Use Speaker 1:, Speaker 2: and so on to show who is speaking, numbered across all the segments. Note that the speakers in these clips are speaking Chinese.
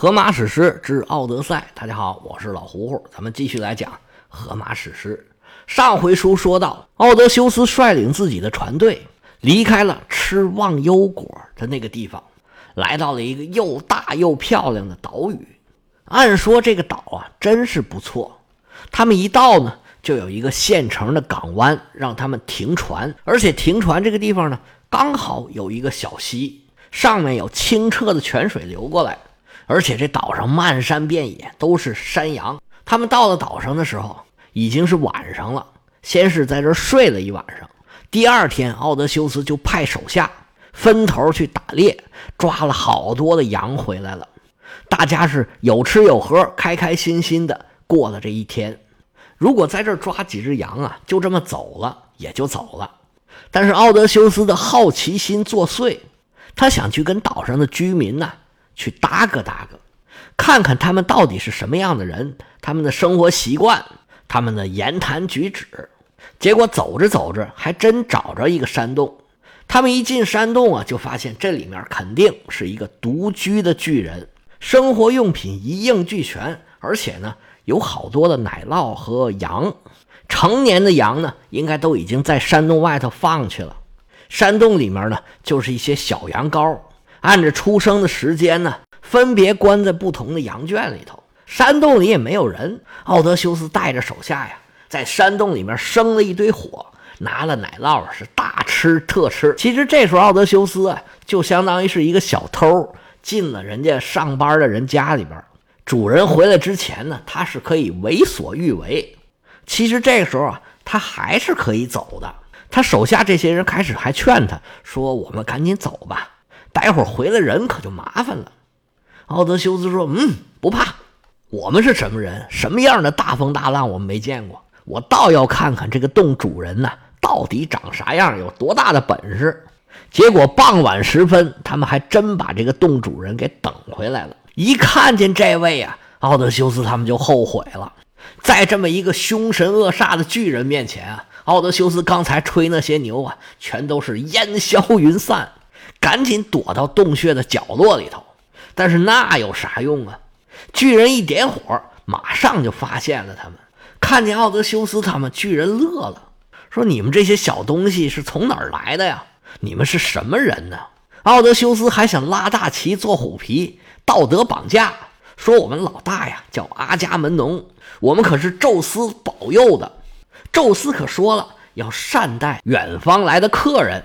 Speaker 1: 荷马史诗之《奥德赛》，大家好，我是老胡胡，咱们继续来讲荷马史诗。上回书说到，奥德修斯率领自己的船队离开了吃忘忧果的那个地方，来到了一个又大又漂亮的岛屿。按说这个岛啊，真是不错。他们一到呢，就有一个现成的港湾，让他们停船，而且停船这个地方呢，刚好有一个小溪，上面有清澈的泉水流过来。而且这岛上漫山遍野都是山羊。他们到了岛上的时候，已经是晚上了。先是在这睡了一晚上。第二天，奥德修斯就派手下分头去打猎，抓了好多的羊回来了。大家是有吃有喝，开开心心的过了这一天。如果在这抓几只羊啊，就这么走了也就走了。但是奥德修斯的好奇心作祟，他想去跟岛上的居民呢。去搭个搭个，看看他们到底是什么样的人，他们的生活习惯，他们的言谈举止。结果走着走着，还真找着一个山洞。他们一进山洞啊，就发现这里面肯定是一个独居的巨人，生活用品一应俱全，而且呢，有好多的奶酪和羊。成年的羊呢，应该都已经在山洞外头放去了。山洞里面呢，就是一些小羊羔。按着出生的时间呢，分别关在不同的羊圈里头。山洞里也没有人。奥德修斯带着手下呀，在山洞里面生了一堆火，拿了奶酪是大吃特吃。其实这时候奥德修斯啊，就相当于是一个小偷，进了人家上班的人家里边。主人回来之前呢，他是可以为所欲为。其实这个时候啊，他还是可以走的。他手下这些人开始还劝他说：“我们赶紧走吧。”待会儿回来人可就麻烦了。奥德修斯说：“嗯，不怕。我们是什么人？什么样的大风大浪我们没见过。我倒要看看这个洞主人呢，到底长啥样，有多大的本事。”结果傍晚时分，他们还真把这个洞主人给等回来了。一看见这位啊，奥德修斯他们就后悔了。在这么一个凶神恶煞的巨人面前啊，奥德修斯刚才吹那些牛啊，全都是烟消云散。赶紧躲到洞穴的角落里头，但是那有啥用啊？巨人一点火，马上就发现了他们。看见奥德修斯他们，巨人乐了，说：“你们这些小东西是从哪儿来的呀？你们是什么人呢？”奥德修斯还想拉大旗做虎皮，道德绑架，说：“我们老大呀叫阿伽门农，我们可是宙斯保佑的。宙斯可说了，要善待远方来的客人。”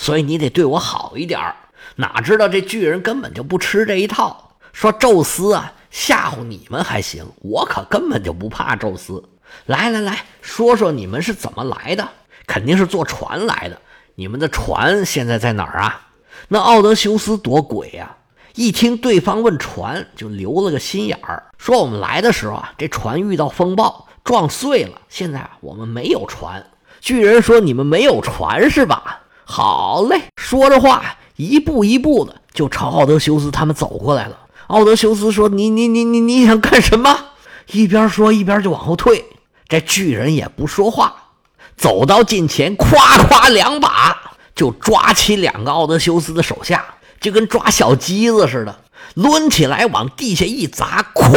Speaker 1: 所以你得对我好一点儿，哪知道这巨人根本就不吃这一套，说宙斯啊吓唬你们还行，我可根本就不怕宙斯。来来来说说你们是怎么来的？肯定是坐船来的。你们的船现在在哪儿啊？那奥德修斯多鬼呀！一听对方问船，就留了个心眼儿，说我们来的时候啊，这船遇到风暴撞碎了，现在我们没有船。巨人说：“你们没有船是吧？”好嘞，说着话，一步一步的就朝奥德修斯他们走过来了。奥德修斯说：“你你你你你想干什么？”一边说一边就往后退。这巨人也不说话，走到近前，咵咵两把就抓起两个奥德修斯的手下，就跟抓小鸡子似的，抡起来往地下一砸，咵，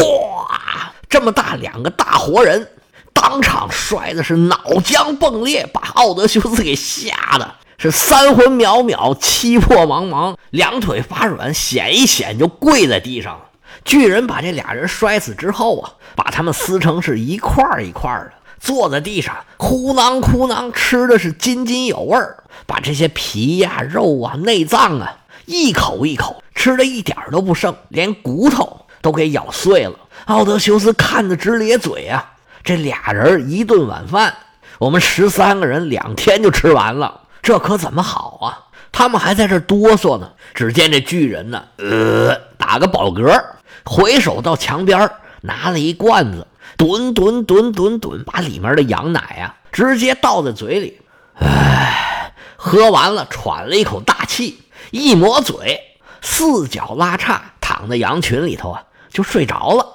Speaker 1: 这么大两个大活人，当场摔的是脑浆迸裂，把奥德修斯给吓得。是三魂渺渺，七魄茫茫，两腿发软，险一险就跪在地上。巨人把这俩人摔死之后啊，把他们撕成是一块一块的，坐在地上，呼囔呼囔吃的是津津有味儿，把这些皮呀、肉啊、内脏啊，一口一口吃的一点都不剩，连骨头都给咬碎了。奥德修斯看得直咧嘴啊！这俩人一顿晚饭，我们十三个人两天就吃完了。这可怎么好啊？他们还在这哆嗦呢。只见这巨人呢，呃，打个饱嗝，回手到墙边拿了一罐子，吨吨吨吨吨，把里面的羊奶啊直接倒在嘴里。唉，喝完了，喘了一口大气，一抹嘴，四脚拉叉，躺在羊群里头啊，就睡着了。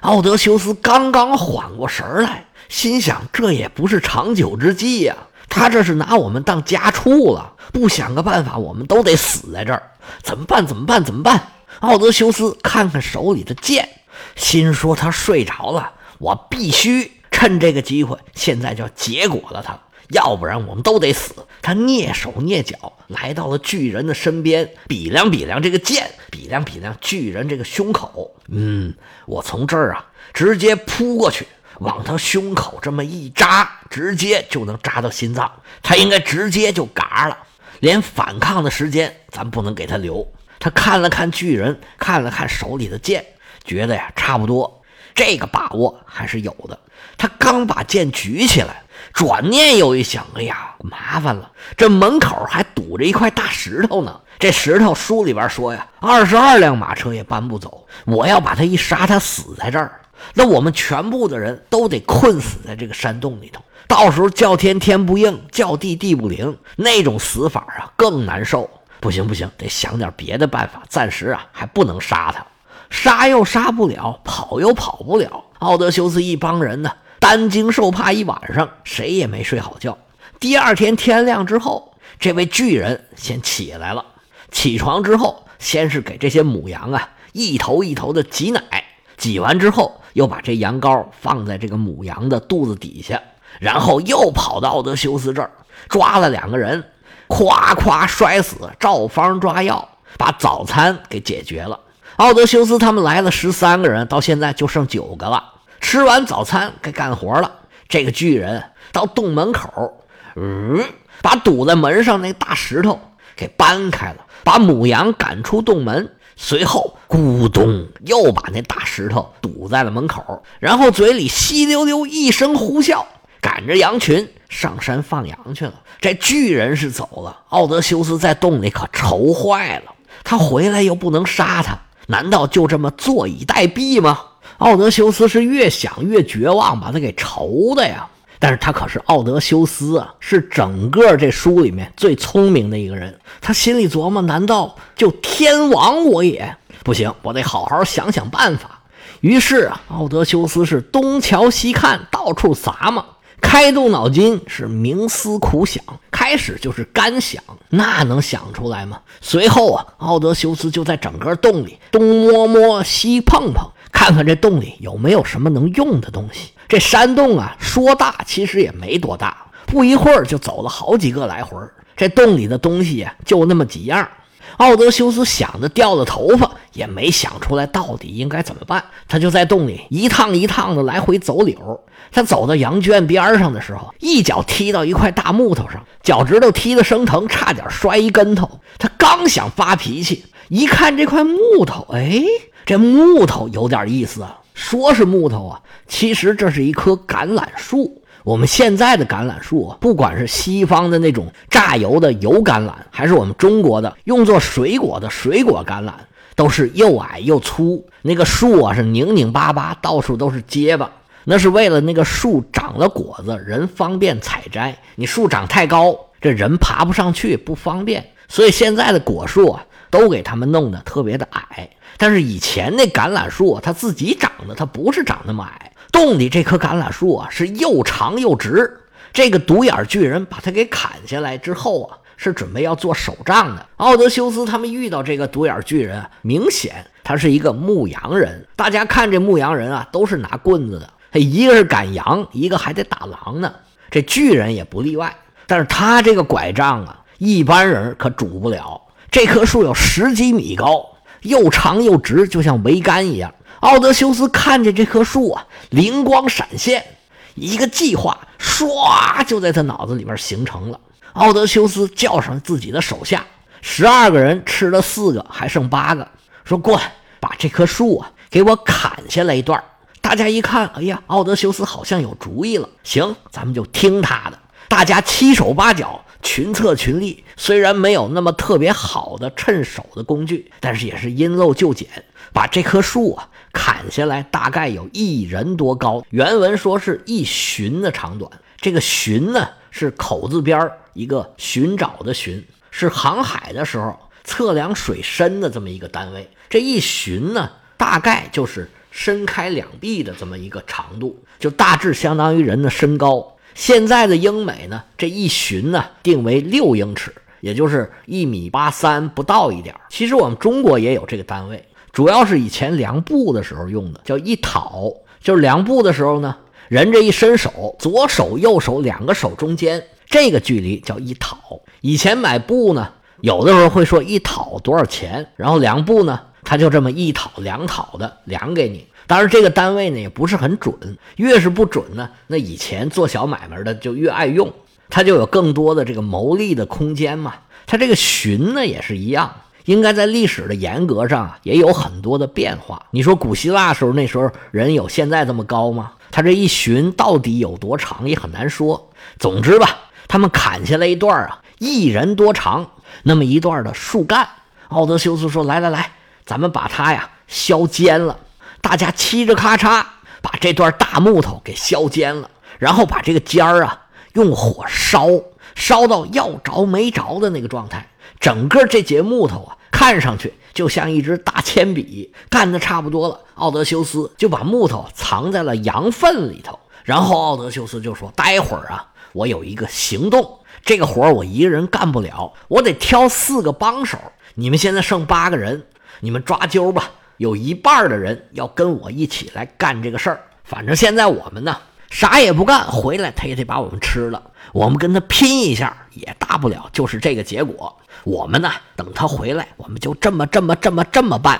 Speaker 1: 奥德修斯刚刚缓过神来，心想：这也不是长久之计呀。他这是拿我们当家畜了，不想个办法，我们都得死在这儿。怎么办？怎么办？怎么办？奥德修斯看看手里的剑，心说他睡着了，我必须趁这个机会，现在就要结果了他，要不然我们都得死。他蹑手蹑脚来到了巨人的身边，比量比量这个剑，比量比量巨人这个胸口。嗯，我从这儿啊，直接扑过去，往他胸口这么一扎，直接就能扎到心脏，他应该直接就嘎了，连反抗的时间咱不能给他留。他看了看巨人，看了看手里的剑，觉得呀，差不多，这个把握还是有的。他刚把剑举起来，转念又一想，哎呀，麻烦了，这门口还堵着一块大石头呢。这石头书里边说呀，二十二辆马车也搬不走。我要把他一杀，他死在这儿，那我们全部的人都得困死在这个山洞里头。到时候叫天天不应，叫地地不灵，那种死法啊更难受。不行不行，得想点别的办法。暂时啊，还不能杀他，杀又杀不了，跑又跑不了。奥德修斯一帮人呢，担惊受怕一晚上，谁也没睡好觉。第二天天亮之后，这位巨人先起来了。起床之后，先是给这些母羊啊一头一头的挤奶，挤完之后，又把这羊羔放在这个母羊的肚子底下，然后又跑到奥德修斯这儿，抓了两个人。夸夸摔死，照方抓药，把早餐给解决了。奥德修斯他们来了十三个人，到现在就剩九个了。吃完早餐该干活了。这个巨人到洞门口，嗯，把堵在门上那大石头给搬开了，把母羊赶出洞门，随后咕咚又把那大石头堵在了门口，然后嘴里稀溜溜一声呼啸，赶着羊群。上山放羊去了。这巨人是走了，奥德修斯在洞里可愁坏了。他回来又不能杀他，难道就这么坐以待毙吗？奥德修斯是越想越绝望，把他给愁的呀。但是他可是奥德修斯啊，是整个这书里面最聪明的一个人。他心里琢磨：难道就天亡我也不行？我得好好想想办法。于是啊，奥德修斯是东瞧西看，到处撒嘛。开动脑筋是冥思苦想，开始就是干想，那能想出来吗？随后啊，奥德修斯就在整个洞里东摸摸西碰碰，看看这洞里有没有什么能用的东西。这山洞啊，说大其实也没多大，不一会儿就走了好几个来回。这洞里的东西呀，就那么几样。奥德修斯想着掉了头发，也没想出来到底应该怎么办。他就在洞里一趟一趟的来回走柳。他走到羊圈边上的时候，一脚踢到一块大木头上，脚趾头踢得生疼，差点摔一跟头。他刚想发脾气，一看这块木头，哎，这木头有点意思啊。说是木头啊，其实这是一棵橄榄树。我们现在的橄榄树，不管是西方的那种榨油的油橄榄，还是我们中国的用作水果的水果橄榄，都是又矮又粗。那个树啊是拧拧巴巴，到处都是结巴。那是为了那个树长了果子，人方便采摘。你树长太高，这人爬不上去，不方便。所以现在的果树啊，都给他们弄得特别的矮。但是以前那橄榄树啊，它自己长的，它不是长那么矮。洞里这棵橄榄树啊，是又长又直。这个独眼巨人把它给砍下来之后啊，是准备要做手杖的。奥德修斯他们遇到这个独眼巨人，明显他是一个牧羊人。大家看这牧羊人啊，都是拿棍子的。他一个是赶羊，一个还得打狼呢。这巨人也不例外，但是他这个拐杖啊，一般人可拄不了。这棵树有十几米高，又长又直，就像桅杆一样。奥德修斯看见这棵树啊，灵光闪现，一个计划唰就在他脑子里边形成了。奥德修斯叫上自己的手下，十二个人吃了四个，还剩八个，说：“过来，把这棵树啊给我砍下来一段。”大家一看，哎呀，奥德修斯好像有主意了。行，咱们就听他的。大家七手八脚，群策群力。虽然没有那么特别好的趁手的工具，但是也是因陋就简，把这棵树啊砍下来，大概有一人多高。原文说是一寻的长短。这个寻呢，是口字边儿一个寻找的寻，是航海的时候测量水深的这么一个单位。这一寻呢，大概就是。伸开两臂的这么一个长度，就大致相当于人的身高。现在的英美呢，这一寻呢定为六英尺，也就是一米八三不到一点。其实我们中国也有这个单位，主要是以前量布的时候用的，叫一讨，就是量布的时候呢，人这一伸手，左手右手两个手中间这个距离叫一讨。以前买布呢，有的时候会说一讨多少钱，然后量布呢，他就这么一讨两讨的量给你。当然这个单位呢也不是很准，越是不准呢，那以前做小买卖的就越爱用，他就有更多的这个牟利的空间嘛。他这个寻呢也是一样。应该在历史的严格上，也有很多的变化。你说古希腊时候那时候人有现在这么高吗？他这一寻到底有多长也很难说。总之吧，他们砍下来一段啊，一人多长那么一段的树干。奥德修斯说：“来来来，咱们把它呀削尖了，大家嘁着咔嚓把这段大木头给削尖了，然后把这个尖儿啊用火烧，烧到要着没着的那个状态。整个这节木头啊。”看上去就像一支大铅笔，干的差不多了。奥德修斯就把木头藏在了羊粪里头，然后奥德修斯就说：“待会儿啊，我有一个行动，这个活我一个人干不了，我得挑四个帮手。你们现在剩八个人，你们抓阄吧。有一半的人要跟我一起来干这个事儿。反正现在我们呢，啥也不干，回来他也得把我们吃了。我们跟他拼一下，也大不了就是这个结果。”我们呢，等他回来，我们就这么这么这么这么办。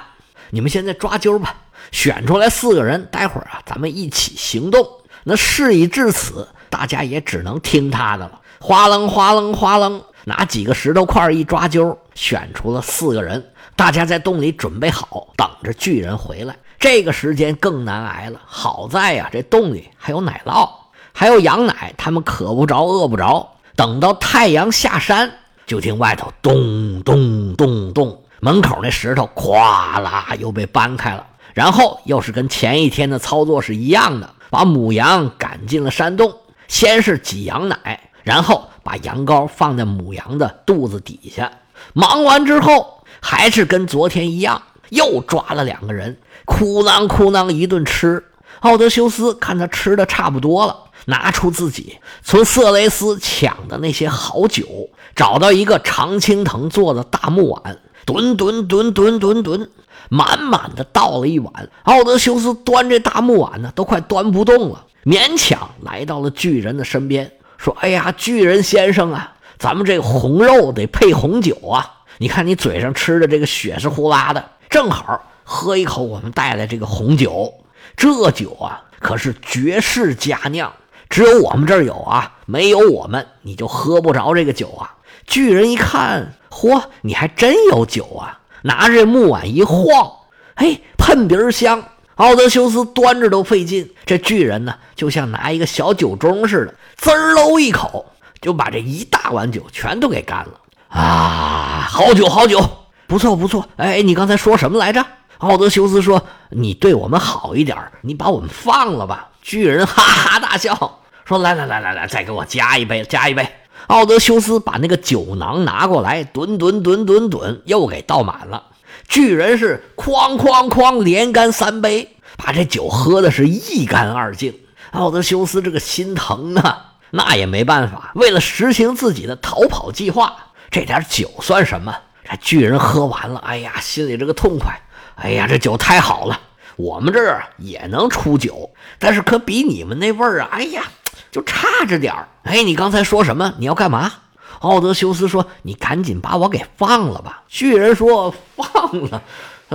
Speaker 1: 你们现在抓阄吧，选出来四个人，待会儿啊，咱们一起行动。那事已至此，大家也只能听他的了。哗楞哗楞哗楞，拿几个石头块一抓阄，选出了四个人。大家在洞里准备好，等着巨人回来。这个时间更难挨了。好在呀，这洞里还有奶酪，还有羊奶，他们渴不着，饿不着。等到太阳下山。就听外头咚咚咚咚，门口那石头咵啦又被搬开了，然后又是跟前一天的操作是一样的，把母羊赶进了山洞。先是挤羊奶，然后把羊羔放在母羊的肚子底下。忙完之后，还是跟昨天一样，又抓了两个人，哭囔哭囔一顿吃。奥德修斯看他吃的差不多了。拿出自己从色雷斯抢的那些好酒，找到一个常青藤做的大木碗，吨吨吨吨吨吨，满满的倒了一碗。奥德修斯端这大木碗呢，都快端不动了，勉强来到了巨人的身边，说：“哎呀，巨人先生啊，咱们这红肉得配红酒啊！你看你嘴上吃的这个血是呼啦的，正好喝一口我们带来这个红酒。这酒啊，可是绝世佳酿。”只有我们这儿有啊，没有我们你就喝不着这个酒啊！巨人一看，嚯，你还真有酒啊！拿着木碗一晃，嘿，喷鼻儿香。奥德修斯端着都费劲，这巨人呢，就像拿一个小酒盅似的，滋喽一口就把这一大碗酒全都给干了啊！好酒，好酒，不错，不错。哎，你刚才说什么来着？奥德修斯说：“你对我们好一点，你把我们放了吧。”巨人哈哈大笑，说：“来来来来来，再给我加一杯，加一杯。”奥德修斯把那个酒囊拿过来，吨吨吨吨吨，又给倒满了。巨人是哐哐哐连干三杯，把这酒喝的是一干二净。奥德修斯这个心疼啊，那也没办法，为了实行自己的逃跑计划，这点酒算什么？这巨人喝完了，哎呀，心里这个痛快，哎呀，这酒太好了。我们这儿也能出酒，但是可比你们那味儿啊，哎呀，就差着点儿。哎，你刚才说什么？你要干嘛？奥德修斯说：“你赶紧把我给放了吧。”巨人说：“放了，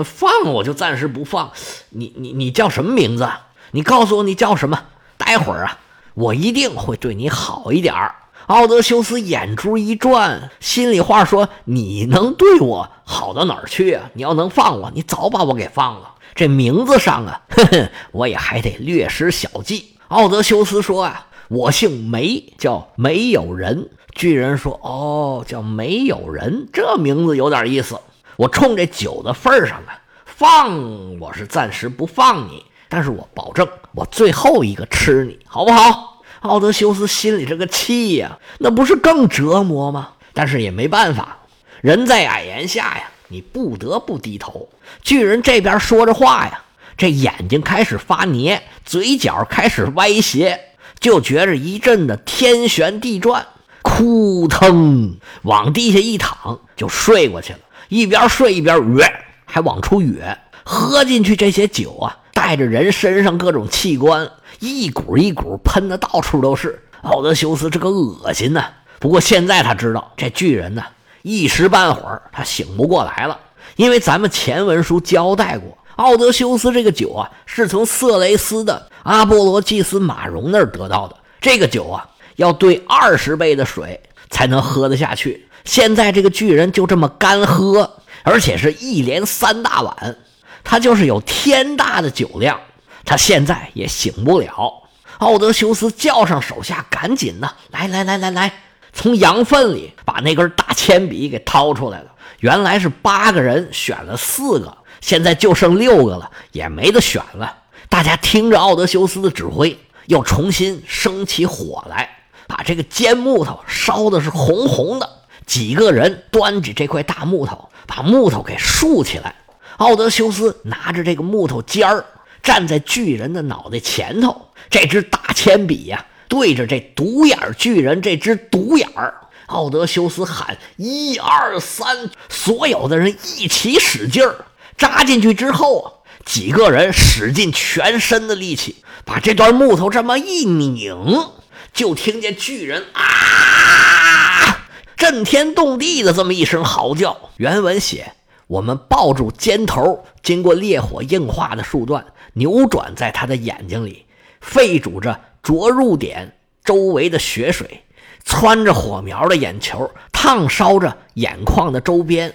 Speaker 1: 放了我就暂时不放。你你你叫什么名字？你告诉我你叫什么？待会儿啊，我一定会对你好一点儿。”奥德修斯眼珠一转，心里话说：“你能对我好到哪儿去啊？你要能放我，你早把我给放了。”这名字上啊，呵呵，我也还得略施小计。奥德修斯说啊，我姓梅，叫没有人。巨人说，哦，叫没有人，这名字有点意思。我冲这酒的份上啊，放我是暂时不放你，但是我保证，我最后一个吃你，好不好？奥德修斯心里这个气呀，那不是更折磨吗？但是也没办法，人在矮檐下呀。你不得不低头。巨人这边说着话呀，这眼睛开始发黏，嘴角开始歪斜，就觉着一阵的天旋地转，扑腾往地下一躺，就睡过去了。一边睡一边哕，还往出哕。喝进去这些酒啊，带着人身上各种器官，一股一股喷的到处都是。奥德修斯这个恶心呐！不过现在他知道，这巨人呢，一时半会儿他醒不过来了，因为咱们前文书交代过，奥德修斯这个酒啊，是从色雷斯的阿波罗祭司马荣那儿得到的。这个酒啊，要兑二十倍的水才能喝得下去。现在这个巨人就这么干喝，而且是一连三大碗。他就是有天大的酒量，他现在也醒不了。奥德修斯叫上手下，赶紧的，来来来来来，从羊粪里把那根大铅笔给掏出来了。原来是八个人选了四个，现在就剩六个了，也没得选了。大家听着奥德修斯的指挥，又重新生起火来，把这个尖木头烧的是红红的。几个人端着这块大木头，把木头给竖起来。奥德修斯拿着这个木头尖儿，站在巨人的脑袋前头，这支大铅笔呀，对着这独眼巨人这只独眼儿。奥德修斯喊：“一二三！”所有的人一起使劲儿扎进去之后啊，几个人使尽全身的力气，把这段木头这么一拧，就听见巨人啊，震天动地的这么一声嚎叫。原文写。我们抱住尖头，经过烈火硬化的树段，扭转在他的眼睛里，沸煮着着入点周围的血水，窜着火苗的眼球，烫烧着眼眶的周边，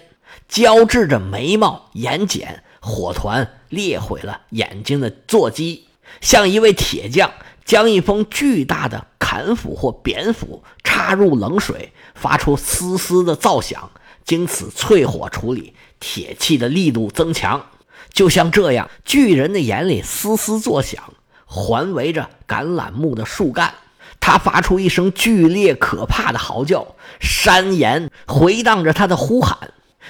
Speaker 1: 交织着眉毛、眼睑，火团裂毁了眼睛的座肌，像一位铁匠将一封巨大的砍斧或扁斧插入冷水，发出嘶嘶的噪响，经此淬火处理。铁器的力度增强，就像这样，巨人的眼里嘶嘶作响，环围着橄榄木的树干。他发出一声剧烈可怕的嚎叫，山岩回荡着他的呼喊，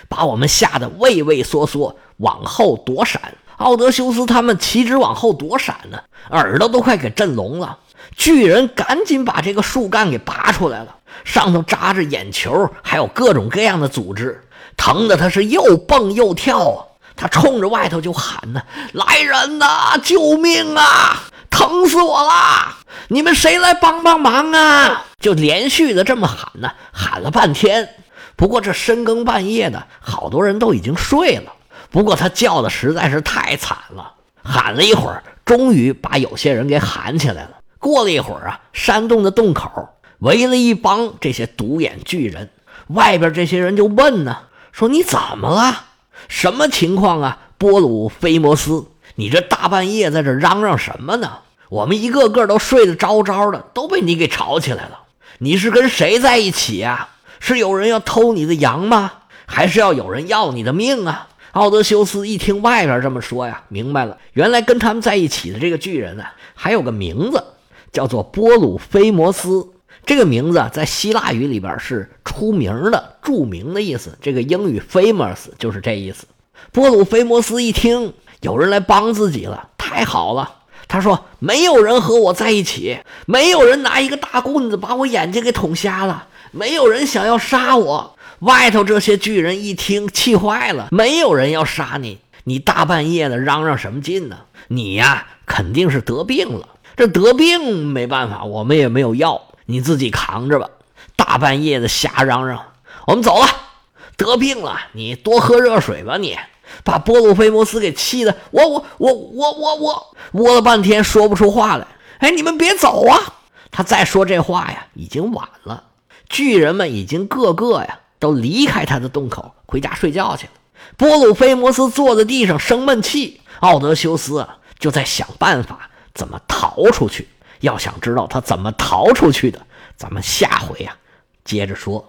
Speaker 1: 把我们吓得畏畏缩缩，往后躲闪。奥德修斯他们岂止往后躲闪呢，耳朵都快给震聋了。巨人赶紧把这个树干给拔出来了，上头扎着眼球，还有各种各样的组织。疼的他是又蹦又跳啊！他冲着外头就喊呢：“来人呐，救命啊！疼死我了！你们谁来帮帮忙啊？”就连续的这么喊呢，喊了半天。不过这深更半夜的，好多人都已经睡了。不过他叫的实在是太惨了，喊了一会儿，终于把有些人给喊起来了。过了一会儿啊，山洞的洞口围了一帮这些独眼巨人，外边这些人就问呢。说你怎么了？什么情况啊？波鲁菲摩斯，你这大半夜在这嚷嚷什么呢？我们一个个都睡得着着的，都被你给吵起来了。你是跟谁在一起呀？是有人要偷你的羊吗？还是要有人要你的命啊？奥德修斯一听外边这么说呀，明白了，原来跟他们在一起的这个巨人呢，还有个名字，叫做波鲁菲摩斯。这个名字在希腊语里边是出名的、著名的意思。这个英语 famous 就是这意思。波鲁菲摩斯一听有人来帮自己了，太好了。他说：“没有人和我在一起，没有人拿一个大棍子把我眼睛给捅瞎了，没有人想要杀我。”外头这些巨人一听气坏了，没有人要杀你，你大半夜的嚷嚷什么劲呢？你呀，肯定是得病了。这得病没办法，我们也没有药。你自己扛着吧，大半夜的瞎嚷嚷，我们走了。得病了，你多喝热水吧。你把波鲁菲摩斯给气的，我我我我我我窝了半天说不出话来。哎，你们别走啊！他再说这话呀，已经晚了。巨人们已经个个呀都离开他的洞口，回家睡觉去了。波鲁菲摩斯坐在地上生闷气，奥德修斯就在想办法怎么逃出去。要想知道他怎么逃出去的，咱们下回啊接着说。